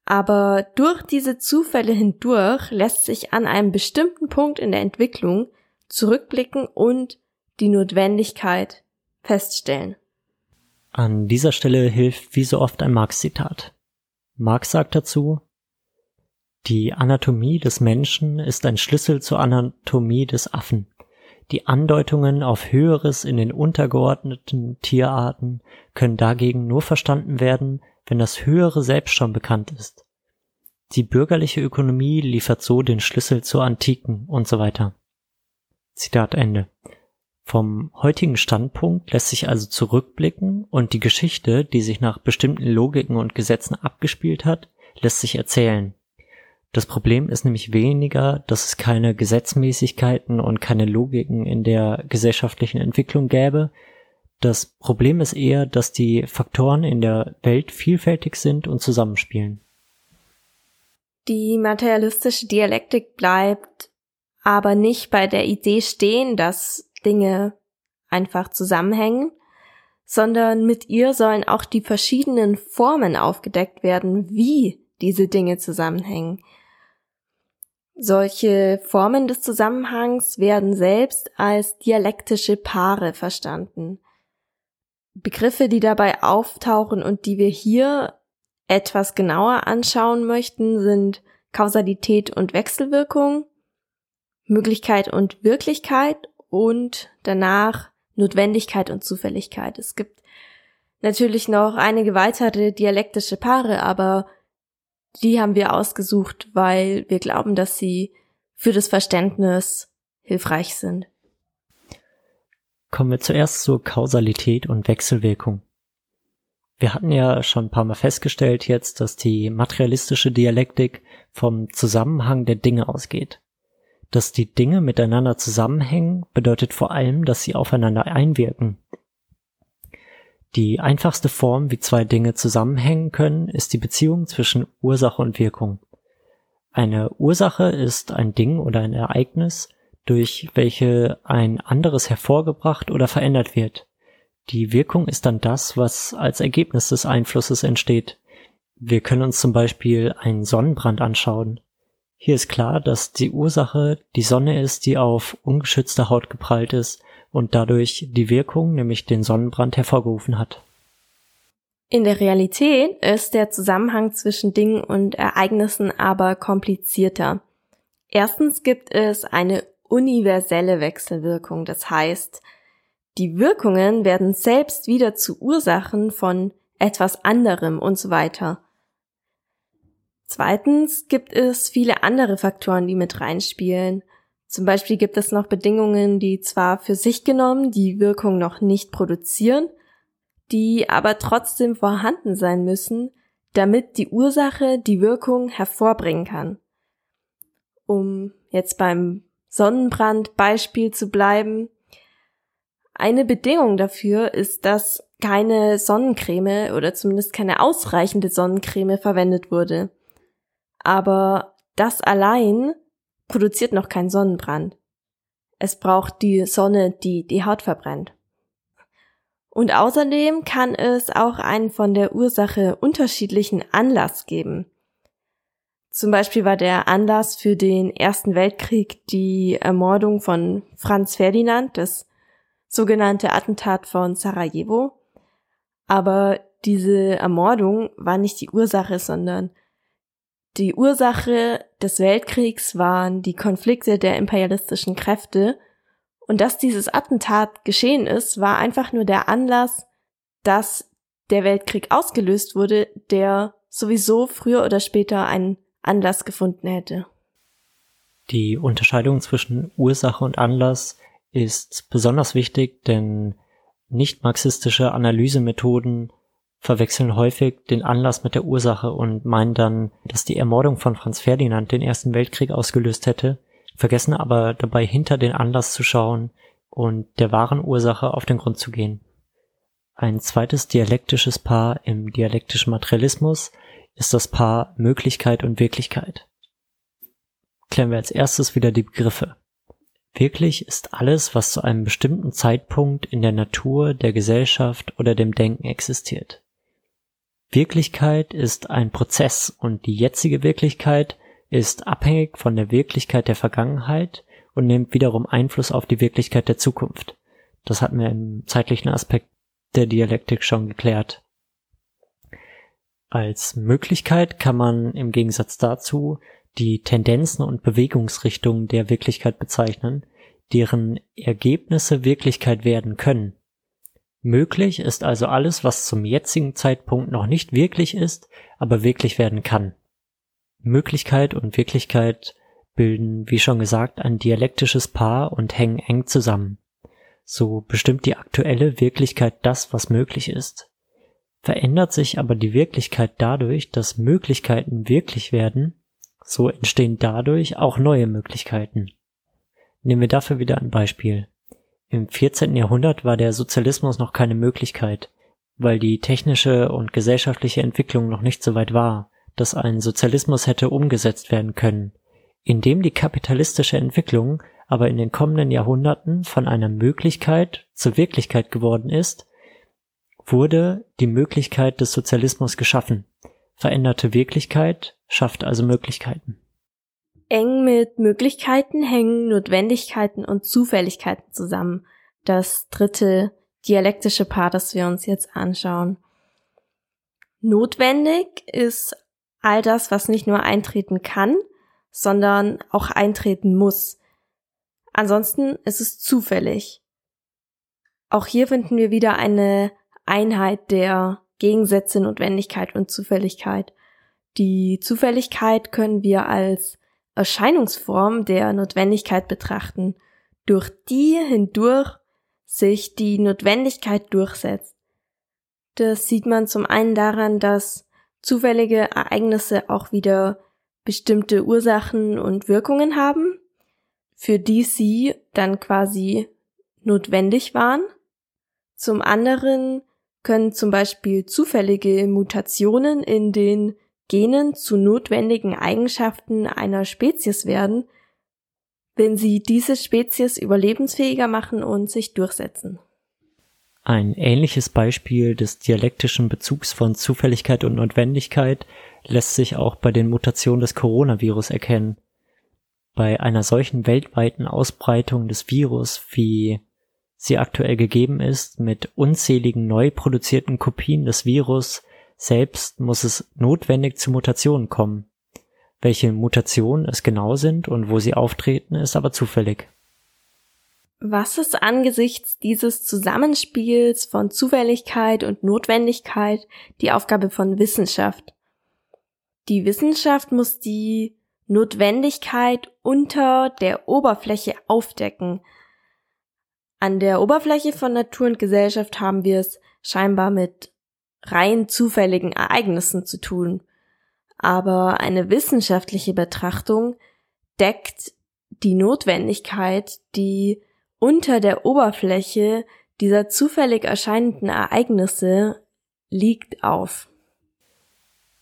Aber durch diese Zufälle hindurch lässt sich an einem bestimmten Punkt in der Entwicklung zurückblicken und die Notwendigkeit feststellen. An dieser Stelle hilft wie so oft ein Marx-Zitat. Marx sagt dazu, die Anatomie des Menschen ist ein Schlüssel zur Anatomie des Affen. Die Andeutungen auf Höheres in den untergeordneten Tierarten können dagegen nur verstanden werden, wenn das Höhere selbst schon bekannt ist. Die bürgerliche Ökonomie liefert so den Schlüssel zur Antiken und so weiter. Zitat Ende. Vom heutigen Standpunkt lässt sich also zurückblicken und die Geschichte, die sich nach bestimmten Logiken und Gesetzen abgespielt hat, lässt sich erzählen. Das Problem ist nämlich weniger, dass es keine Gesetzmäßigkeiten und keine Logiken in der gesellschaftlichen Entwicklung gäbe. Das Problem ist eher, dass die Faktoren in der Welt vielfältig sind und zusammenspielen. Die materialistische Dialektik bleibt aber nicht bei der Idee stehen, dass Dinge einfach zusammenhängen, sondern mit ihr sollen auch die verschiedenen Formen aufgedeckt werden, wie diese Dinge zusammenhängen. Solche Formen des Zusammenhangs werden selbst als dialektische Paare verstanden. Begriffe, die dabei auftauchen und die wir hier etwas genauer anschauen möchten, sind Kausalität und Wechselwirkung, Möglichkeit und Wirklichkeit und danach Notwendigkeit und Zufälligkeit. Es gibt natürlich noch einige weitere dialektische Paare, aber die haben wir ausgesucht, weil wir glauben, dass sie für das Verständnis hilfreich sind. Kommen wir zuerst zur Kausalität und Wechselwirkung. Wir hatten ja schon ein paar Mal festgestellt jetzt, dass die materialistische Dialektik vom Zusammenhang der Dinge ausgeht. Dass die Dinge miteinander zusammenhängen, bedeutet vor allem, dass sie aufeinander einwirken. Die einfachste Form, wie zwei Dinge zusammenhängen können, ist die Beziehung zwischen Ursache und Wirkung. Eine Ursache ist ein Ding oder ein Ereignis, durch welche ein anderes hervorgebracht oder verändert wird. Die Wirkung ist dann das, was als Ergebnis des Einflusses entsteht. Wir können uns zum Beispiel einen Sonnenbrand anschauen. Hier ist klar, dass die Ursache die Sonne ist, die auf ungeschützte Haut geprallt ist und dadurch die Wirkung, nämlich den Sonnenbrand, hervorgerufen hat. In der Realität ist der Zusammenhang zwischen Dingen und Ereignissen aber komplizierter. Erstens gibt es eine universelle Wechselwirkung, das heißt, die Wirkungen werden selbst wieder zu Ursachen von etwas anderem und so weiter. Zweitens gibt es viele andere Faktoren, die mit reinspielen. Zum Beispiel gibt es noch Bedingungen, die zwar für sich genommen die Wirkung noch nicht produzieren, die aber trotzdem vorhanden sein müssen, damit die Ursache die Wirkung hervorbringen kann. Um jetzt beim Sonnenbrandbeispiel zu bleiben, eine Bedingung dafür ist, dass keine Sonnencreme oder zumindest keine ausreichende Sonnencreme verwendet wurde. Aber das allein produziert noch keinen Sonnenbrand. Es braucht die Sonne, die die Haut verbrennt. Und außerdem kann es auch einen von der Ursache unterschiedlichen Anlass geben. Zum Beispiel war der Anlass für den Ersten Weltkrieg die Ermordung von Franz Ferdinand, das sogenannte Attentat von Sarajevo. Aber diese Ermordung war nicht die Ursache, sondern die Ursache des Weltkriegs waren die Konflikte der imperialistischen Kräfte und dass dieses Attentat geschehen ist, war einfach nur der Anlass, dass der Weltkrieg ausgelöst wurde, der sowieso früher oder später einen Anlass gefunden hätte. Die Unterscheidung zwischen Ursache und Anlass ist besonders wichtig, denn nicht marxistische Analysemethoden verwechseln häufig den Anlass mit der Ursache und meinen dann, dass die Ermordung von Franz Ferdinand den Ersten Weltkrieg ausgelöst hätte, vergessen aber dabei hinter den Anlass zu schauen und der wahren Ursache auf den Grund zu gehen. Ein zweites dialektisches Paar im dialektischen Materialismus ist das Paar Möglichkeit und Wirklichkeit. Klären wir als erstes wieder die Begriffe. Wirklich ist alles, was zu einem bestimmten Zeitpunkt in der Natur, der Gesellschaft oder dem Denken existiert. Wirklichkeit ist ein Prozess und die jetzige Wirklichkeit ist abhängig von der Wirklichkeit der Vergangenheit und nimmt wiederum Einfluss auf die Wirklichkeit der Zukunft. Das hatten wir im zeitlichen Aspekt der Dialektik schon geklärt. Als Möglichkeit kann man im Gegensatz dazu die Tendenzen und Bewegungsrichtungen der Wirklichkeit bezeichnen, deren Ergebnisse Wirklichkeit werden können. Möglich ist also alles, was zum jetzigen Zeitpunkt noch nicht wirklich ist, aber wirklich werden kann. Möglichkeit und Wirklichkeit bilden, wie schon gesagt, ein dialektisches Paar und hängen eng zusammen. So bestimmt die aktuelle Wirklichkeit das, was möglich ist. Verändert sich aber die Wirklichkeit dadurch, dass Möglichkeiten wirklich werden, so entstehen dadurch auch neue Möglichkeiten. Nehmen wir dafür wieder ein Beispiel. Im 14. Jahrhundert war der Sozialismus noch keine Möglichkeit, weil die technische und gesellschaftliche Entwicklung noch nicht so weit war, dass ein Sozialismus hätte umgesetzt werden können. Indem die kapitalistische Entwicklung aber in den kommenden Jahrhunderten von einer Möglichkeit zur Wirklichkeit geworden ist, wurde die Möglichkeit des Sozialismus geschaffen. Veränderte Wirklichkeit schafft also Möglichkeiten. Eng mit Möglichkeiten hängen Notwendigkeiten und Zufälligkeiten zusammen. Das dritte dialektische Paar, das wir uns jetzt anschauen. Notwendig ist all das, was nicht nur eintreten kann, sondern auch eintreten muss. Ansonsten ist es zufällig. Auch hier finden wir wieder eine Einheit der Gegensätze Notwendigkeit und Zufälligkeit. Die Zufälligkeit können wir als Erscheinungsform der Notwendigkeit betrachten, durch die hindurch sich die Notwendigkeit durchsetzt. Das sieht man zum einen daran, dass zufällige Ereignisse auch wieder bestimmte Ursachen und Wirkungen haben, für die sie dann quasi notwendig waren. Zum anderen können zum Beispiel zufällige Mutationen in den Genen zu notwendigen Eigenschaften einer Spezies werden, wenn sie diese Spezies überlebensfähiger machen und sich durchsetzen. Ein ähnliches Beispiel des dialektischen Bezugs von Zufälligkeit und Notwendigkeit lässt sich auch bei den Mutationen des Coronavirus erkennen. Bei einer solchen weltweiten Ausbreitung des Virus, wie sie aktuell gegeben ist, mit unzähligen neu produzierten Kopien des Virus selbst muss es notwendig zu Mutationen kommen. Welche Mutationen es genau sind und wo sie auftreten, ist aber zufällig. Was ist angesichts dieses Zusammenspiels von Zufälligkeit und Notwendigkeit die Aufgabe von Wissenschaft? Die Wissenschaft muss die Notwendigkeit unter der Oberfläche aufdecken, an der Oberfläche von Natur und Gesellschaft haben wir es scheinbar mit rein zufälligen Ereignissen zu tun. Aber eine wissenschaftliche Betrachtung deckt die Notwendigkeit, die unter der Oberfläche dieser zufällig erscheinenden Ereignisse liegt auf.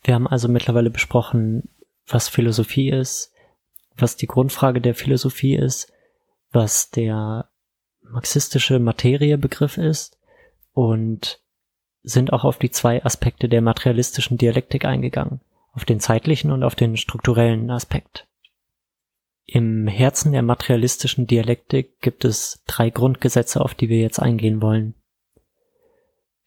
Wir haben also mittlerweile besprochen, was Philosophie ist, was die Grundfrage der Philosophie ist, was der marxistische Materiebegriff ist und sind auch auf die zwei Aspekte der materialistischen Dialektik eingegangen, auf den zeitlichen und auf den strukturellen Aspekt. Im Herzen der materialistischen Dialektik gibt es drei Grundgesetze, auf die wir jetzt eingehen wollen.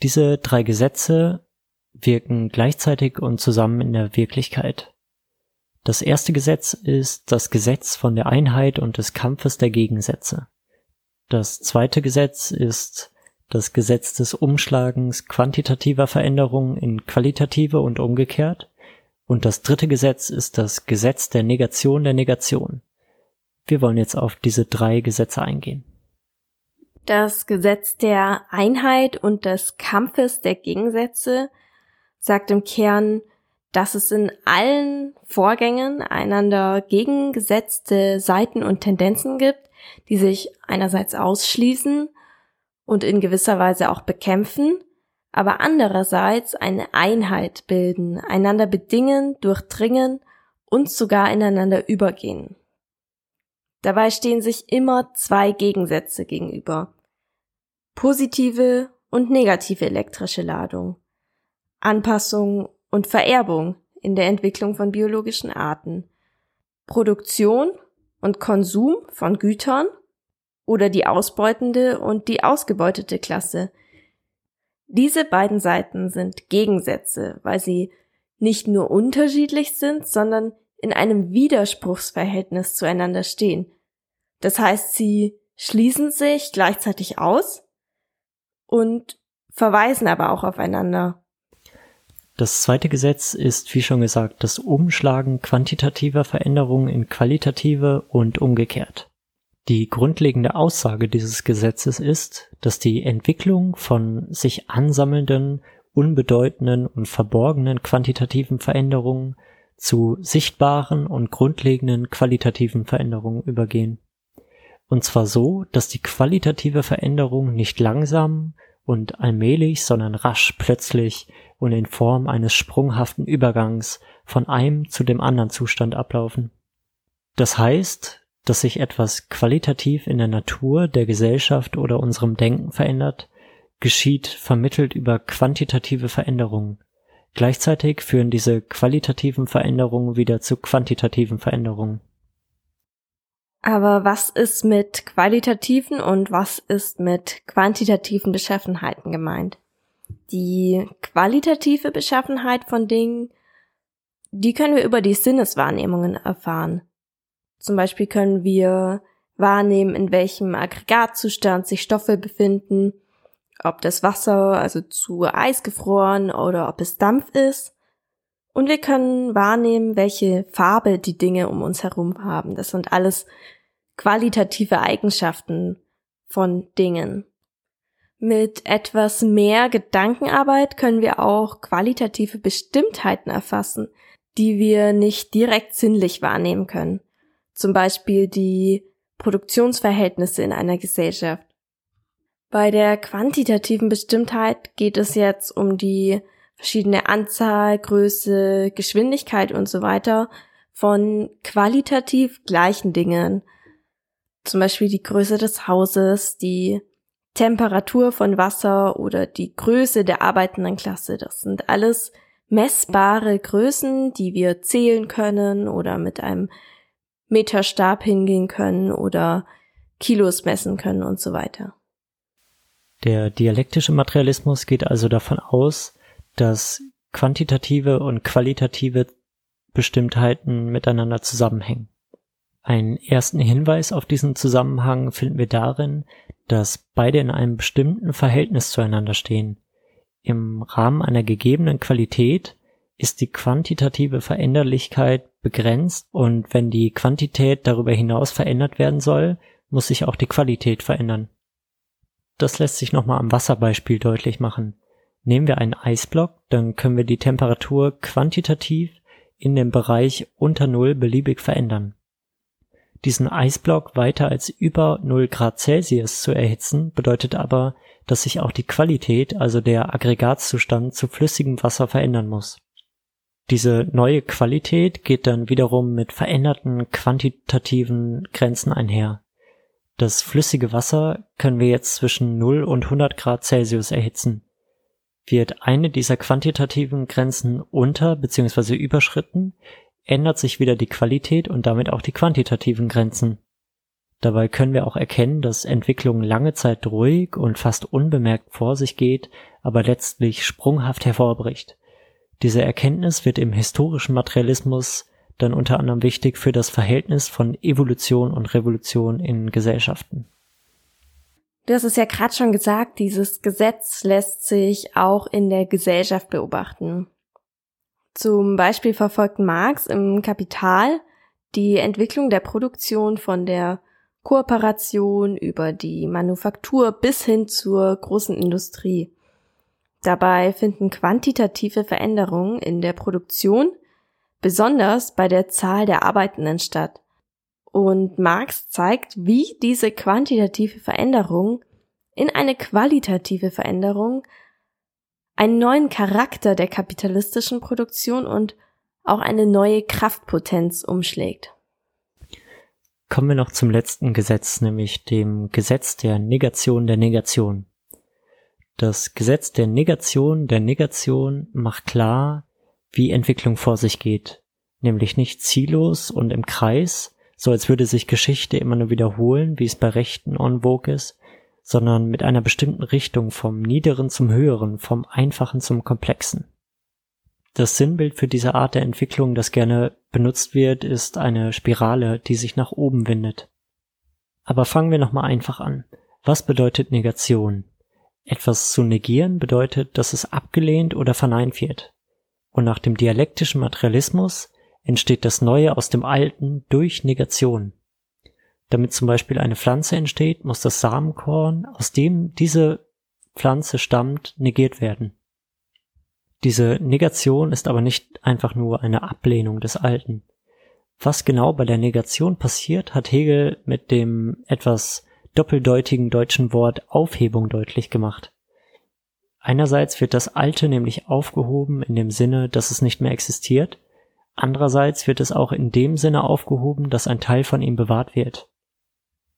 Diese drei Gesetze wirken gleichzeitig und zusammen in der Wirklichkeit. Das erste Gesetz ist das Gesetz von der Einheit und des Kampfes der Gegensätze. Das zweite Gesetz ist das Gesetz des Umschlagens quantitativer Veränderungen in qualitative und umgekehrt. Und das dritte Gesetz ist das Gesetz der Negation der Negation. Wir wollen jetzt auf diese drei Gesetze eingehen. Das Gesetz der Einheit und des Kampfes der Gegensätze sagt im Kern, dass es in allen Vorgängen einander gegengesetzte Seiten und Tendenzen gibt, die sich einerseits ausschließen und in gewisser Weise auch bekämpfen, aber andererseits eine Einheit bilden, einander bedingen, durchdringen und sogar ineinander übergehen. Dabei stehen sich immer zwei Gegensätze gegenüber. Positive und negative elektrische Ladung. Anpassung und Vererbung in der Entwicklung von biologischen Arten. Produktion und Konsum von Gütern oder die ausbeutende und die ausgebeutete Klasse. Diese beiden Seiten sind Gegensätze, weil sie nicht nur unterschiedlich sind, sondern in einem Widerspruchsverhältnis zueinander stehen. Das heißt, sie schließen sich gleichzeitig aus und verweisen aber auch aufeinander. Das zweite Gesetz ist, wie schon gesagt, das Umschlagen quantitativer Veränderungen in qualitative und umgekehrt. Die grundlegende Aussage dieses Gesetzes ist, dass die Entwicklung von sich ansammelnden, unbedeutenden und verborgenen quantitativen Veränderungen zu sichtbaren und grundlegenden qualitativen Veränderungen übergehen. Und zwar so, dass die qualitative Veränderung nicht langsam und allmählich, sondern rasch, plötzlich und in Form eines sprunghaften Übergangs von einem zu dem anderen Zustand ablaufen. Das heißt, dass sich etwas qualitativ in der Natur, der Gesellschaft oder unserem Denken verändert, geschieht vermittelt über quantitative Veränderungen. Gleichzeitig führen diese qualitativen Veränderungen wieder zu quantitativen Veränderungen. Aber was ist mit qualitativen und was ist mit quantitativen Beschaffenheiten gemeint? Die qualitative Beschaffenheit von Dingen, die können wir über die Sinneswahrnehmungen erfahren. Zum Beispiel können wir wahrnehmen, in welchem Aggregatzustand sich Stoffe befinden, ob das Wasser also zu Eis gefroren oder ob es Dampf ist. Und wir können wahrnehmen, welche Farbe die Dinge um uns herum haben. Das sind alles qualitative Eigenschaften von Dingen. Mit etwas mehr Gedankenarbeit können wir auch qualitative Bestimmtheiten erfassen, die wir nicht direkt sinnlich wahrnehmen können. Zum Beispiel die Produktionsverhältnisse in einer Gesellschaft. Bei der quantitativen Bestimmtheit geht es jetzt um die verschiedene Anzahl, Größe, Geschwindigkeit und so weiter von qualitativ gleichen Dingen. Zum Beispiel die Größe des Hauses, die Temperatur von Wasser oder die Größe der arbeitenden Klasse. Das sind alles messbare Größen, die wir zählen können oder mit einem Meterstab hingehen können oder Kilos messen können und so weiter. Der dialektische Materialismus geht also davon aus, dass quantitative und qualitative Bestimmtheiten miteinander zusammenhängen. Einen ersten Hinweis auf diesen Zusammenhang finden wir darin, dass beide in einem bestimmten Verhältnis zueinander stehen. Im Rahmen einer gegebenen Qualität ist die quantitative Veränderlichkeit begrenzt und wenn die Quantität darüber hinaus verändert werden soll, muss sich auch die Qualität verändern. Das lässt sich nochmal am Wasserbeispiel deutlich machen. Nehmen wir einen Eisblock, dann können wir die Temperatur quantitativ in dem Bereich unter Null beliebig verändern. Diesen Eisblock weiter als über 0 Grad Celsius zu erhitzen, bedeutet aber, dass sich auch die Qualität, also der Aggregatzustand zu flüssigem Wasser verändern muss. Diese neue Qualität geht dann wiederum mit veränderten quantitativen Grenzen einher. Das flüssige Wasser können wir jetzt zwischen 0 und 100 Grad Celsius erhitzen. Wird eine dieser quantitativen Grenzen unter bzw. überschritten, ändert sich wieder die Qualität und damit auch die quantitativen Grenzen. Dabei können wir auch erkennen, dass Entwicklung lange Zeit ruhig und fast unbemerkt vor sich geht, aber letztlich sprunghaft hervorbricht. Diese Erkenntnis wird im historischen Materialismus dann unter anderem wichtig für das Verhältnis von Evolution und Revolution in Gesellschaften. Du hast es ja gerade schon gesagt, dieses Gesetz lässt sich auch in der Gesellschaft beobachten. Zum Beispiel verfolgt Marx im Kapital die Entwicklung der Produktion von der Kooperation über die Manufaktur bis hin zur großen Industrie. Dabei finden quantitative Veränderungen in der Produktion, besonders bei der Zahl der Arbeitenden statt. Und Marx zeigt, wie diese quantitative Veränderung in eine qualitative Veränderung einen neuen Charakter der kapitalistischen Produktion und auch eine neue Kraftpotenz umschlägt. Kommen wir noch zum letzten Gesetz, nämlich dem Gesetz der Negation der Negation. Das Gesetz der Negation der Negation macht klar, wie Entwicklung vor sich geht, nämlich nicht ziellos und im Kreis, so als würde sich Geschichte immer nur wiederholen, wie es bei Rechten en vogue ist, sondern mit einer bestimmten Richtung vom Niederen zum Höheren, vom Einfachen zum Komplexen. Das Sinnbild für diese Art der Entwicklung, das gerne benutzt wird, ist eine Spirale, die sich nach oben windet. Aber fangen wir nochmal einfach an. Was bedeutet Negation? Etwas zu negieren bedeutet, dass es abgelehnt oder verneint wird. Und nach dem dialektischen Materialismus entsteht das Neue aus dem Alten durch Negation. Damit zum Beispiel eine Pflanze entsteht, muss das Samenkorn, aus dem diese Pflanze stammt, negiert werden. Diese Negation ist aber nicht einfach nur eine Ablehnung des Alten. Was genau bei der Negation passiert, hat Hegel mit dem etwas doppeldeutigen deutschen Wort Aufhebung deutlich gemacht. Einerseits wird das Alte nämlich aufgehoben in dem Sinne, dass es nicht mehr existiert, andererseits wird es auch in dem Sinne aufgehoben, dass ein Teil von ihm bewahrt wird.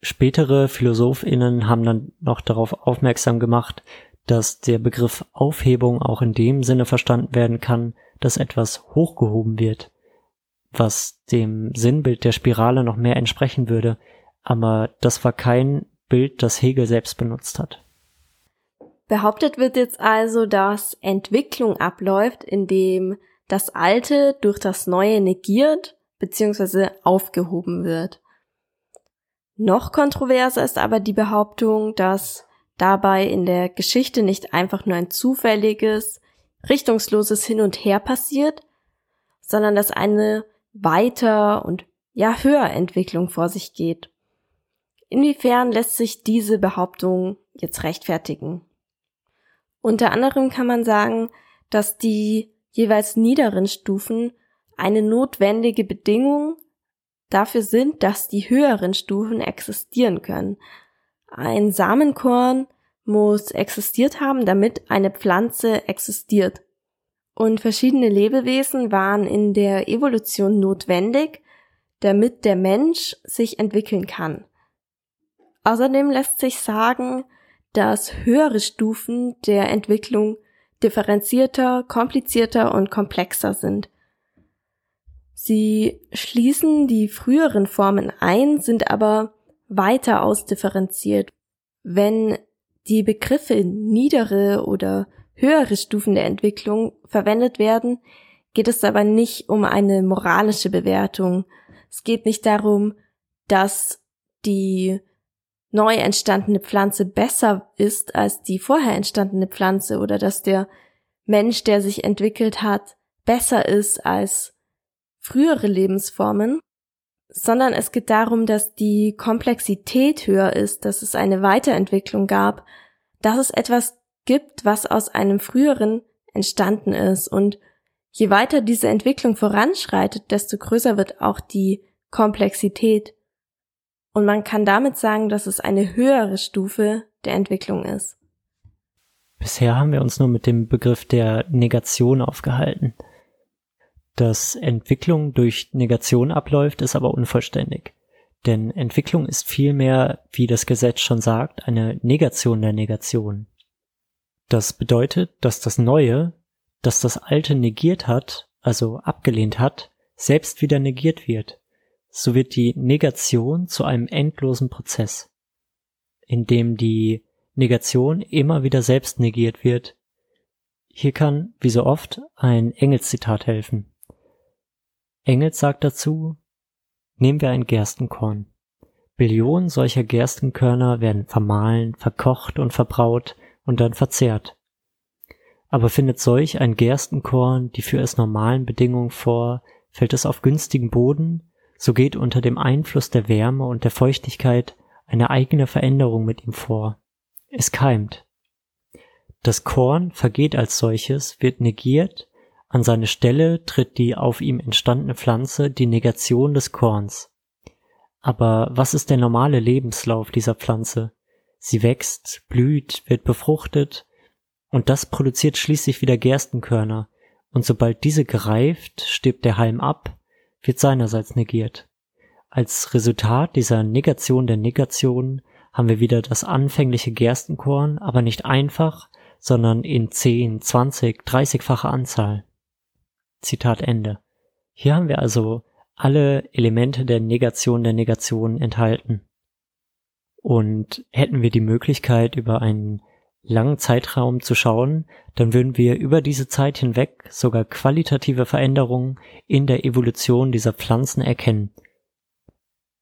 Spätere Philosophinnen haben dann noch darauf aufmerksam gemacht, dass der Begriff Aufhebung auch in dem Sinne verstanden werden kann, dass etwas hochgehoben wird, was dem Sinnbild der Spirale noch mehr entsprechen würde, aber das war kein Bild, das Hegel selbst benutzt hat. Behauptet wird jetzt also, dass Entwicklung abläuft, indem das Alte durch das Neue negiert bzw. aufgehoben wird. Noch kontroverser ist aber die Behauptung, dass dabei in der Geschichte nicht einfach nur ein zufälliges, richtungsloses Hin und Her passiert, sondern dass eine weiter und ja höher Entwicklung vor sich geht. Inwiefern lässt sich diese Behauptung jetzt rechtfertigen? Unter anderem kann man sagen, dass die jeweils niederen Stufen eine notwendige Bedingung dafür sind, dass die höheren Stufen existieren können. Ein Samenkorn muss existiert haben, damit eine Pflanze existiert. Und verschiedene Lebewesen waren in der Evolution notwendig, damit der Mensch sich entwickeln kann. Außerdem lässt sich sagen, dass höhere Stufen der Entwicklung differenzierter, komplizierter und komplexer sind. Sie schließen die früheren Formen ein, sind aber weiter ausdifferenziert. Wenn die Begriffe niedere oder höhere Stufen der Entwicklung verwendet werden, geht es aber nicht um eine moralische Bewertung. Es geht nicht darum, dass die neu entstandene Pflanze besser ist als die vorher entstandene Pflanze oder dass der Mensch, der sich entwickelt hat, besser ist als frühere Lebensformen, sondern es geht darum, dass die Komplexität höher ist, dass es eine Weiterentwicklung gab, dass es etwas gibt, was aus einem früheren entstanden ist. Und je weiter diese Entwicklung voranschreitet, desto größer wird auch die Komplexität. Und man kann damit sagen, dass es eine höhere Stufe der Entwicklung ist. Bisher haben wir uns nur mit dem Begriff der Negation aufgehalten. Dass Entwicklung durch Negation abläuft, ist aber unvollständig. Denn Entwicklung ist vielmehr, wie das Gesetz schon sagt, eine Negation der Negation. Das bedeutet, dass das Neue, das das Alte negiert hat, also abgelehnt hat, selbst wieder negiert wird. So wird die Negation zu einem endlosen Prozess, in dem die Negation immer wieder selbst negiert wird. Hier kann, wie so oft, ein Engelszitat helfen. Engels sagt dazu, nehmen wir ein Gerstenkorn. Billionen solcher Gerstenkörner werden vermahlen, verkocht und verbraut und dann verzehrt. Aber findet solch ein Gerstenkorn die für es normalen Bedingungen vor, fällt es auf günstigen Boden, so geht unter dem Einfluss der Wärme und der Feuchtigkeit eine eigene Veränderung mit ihm vor. Es keimt. Das Korn vergeht als solches, wird negiert, an seine Stelle tritt die auf ihm entstandene Pflanze, die Negation des Korns. Aber was ist der normale Lebenslauf dieser Pflanze? Sie wächst, blüht, wird befruchtet, und das produziert schließlich wieder Gerstenkörner, und sobald diese gereift, stirbt der Halm ab, wird seinerseits negiert. Als Resultat dieser Negation der Negation haben wir wieder das anfängliche Gerstenkorn, aber nicht einfach, sondern in 10, 20, 30-facher Anzahl. Zitat Ende. Hier haben wir also alle Elemente der Negation der Negation enthalten. Und hätten wir die Möglichkeit, über einen langen Zeitraum zu schauen, dann würden wir über diese Zeit hinweg sogar qualitative Veränderungen in der Evolution dieser Pflanzen erkennen.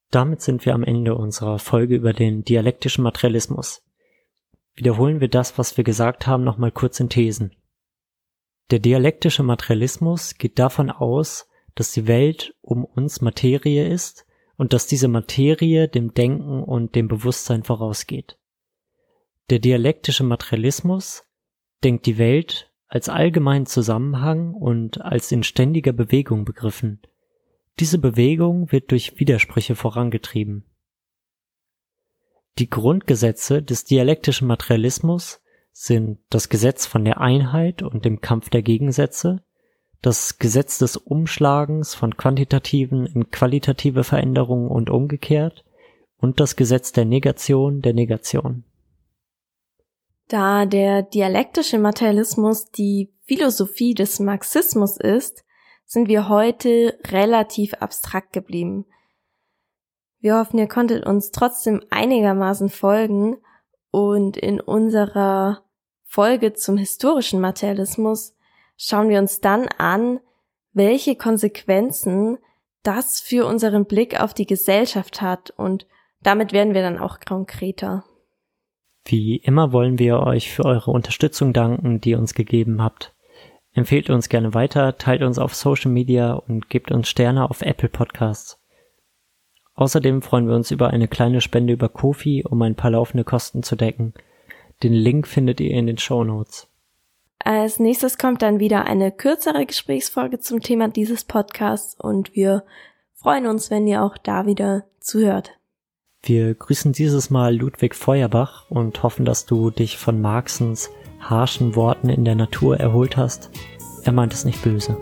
Damit sind wir am Ende unserer Folge über den dialektischen Materialismus. Wiederholen wir das, was wir gesagt haben, nochmal kurz in Thesen. Der dialektische Materialismus geht davon aus, dass die Welt um uns Materie ist und dass diese Materie dem Denken und dem Bewusstsein vorausgeht. Der dialektische Materialismus denkt die Welt als allgemeinen Zusammenhang und als in ständiger Bewegung begriffen. Diese Bewegung wird durch Widersprüche vorangetrieben. Die Grundgesetze des dialektischen Materialismus sind das Gesetz von der Einheit und dem Kampf der Gegensätze, das Gesetz des Umschlagens von quantitativen in qualitative Veränderungen und umgekehrt und das Gesetz der Negation der Negation. Da der dialektische Materialismus die Philosophie des Marxismus ist, sind wir heute relativ abstrakt geblieben. Wir hoffen, ihr konntet uns trotzdem einigermaßen folgen und in unserer Folge zum historischen Materialismus schauen wir uns dann an, welche Konsequenzen das für unseren Blick auf die Gesellschaft hat und damit werden wir dann auch konkreter. Wie immer wollen wir euch für eure Unterstützung danken, die ihr uns gegeben habt. Empfehlt uns gerne weiter, teilt uns auf Social Media und gebt uns Sterne auf Apple Podcasts. Außerdem freuen wir uns über eine kleine Spende über Kofi, um ein paar laufende Kosten zu decken. Den Link findet ihr in den Show Notes. Als nächstes kommt dann wieder eine kürzere Gesprächsfolge zum Thema dieses Podcasts und wir freuen uns, wenn ihr auch da wieder zuhört. Wir grüßen dieses Mal Ludwig Feuerbach und hoffen, dass du dich von Marxens harschen Worten in der Natur erholt hast. Er meint es nicht böse.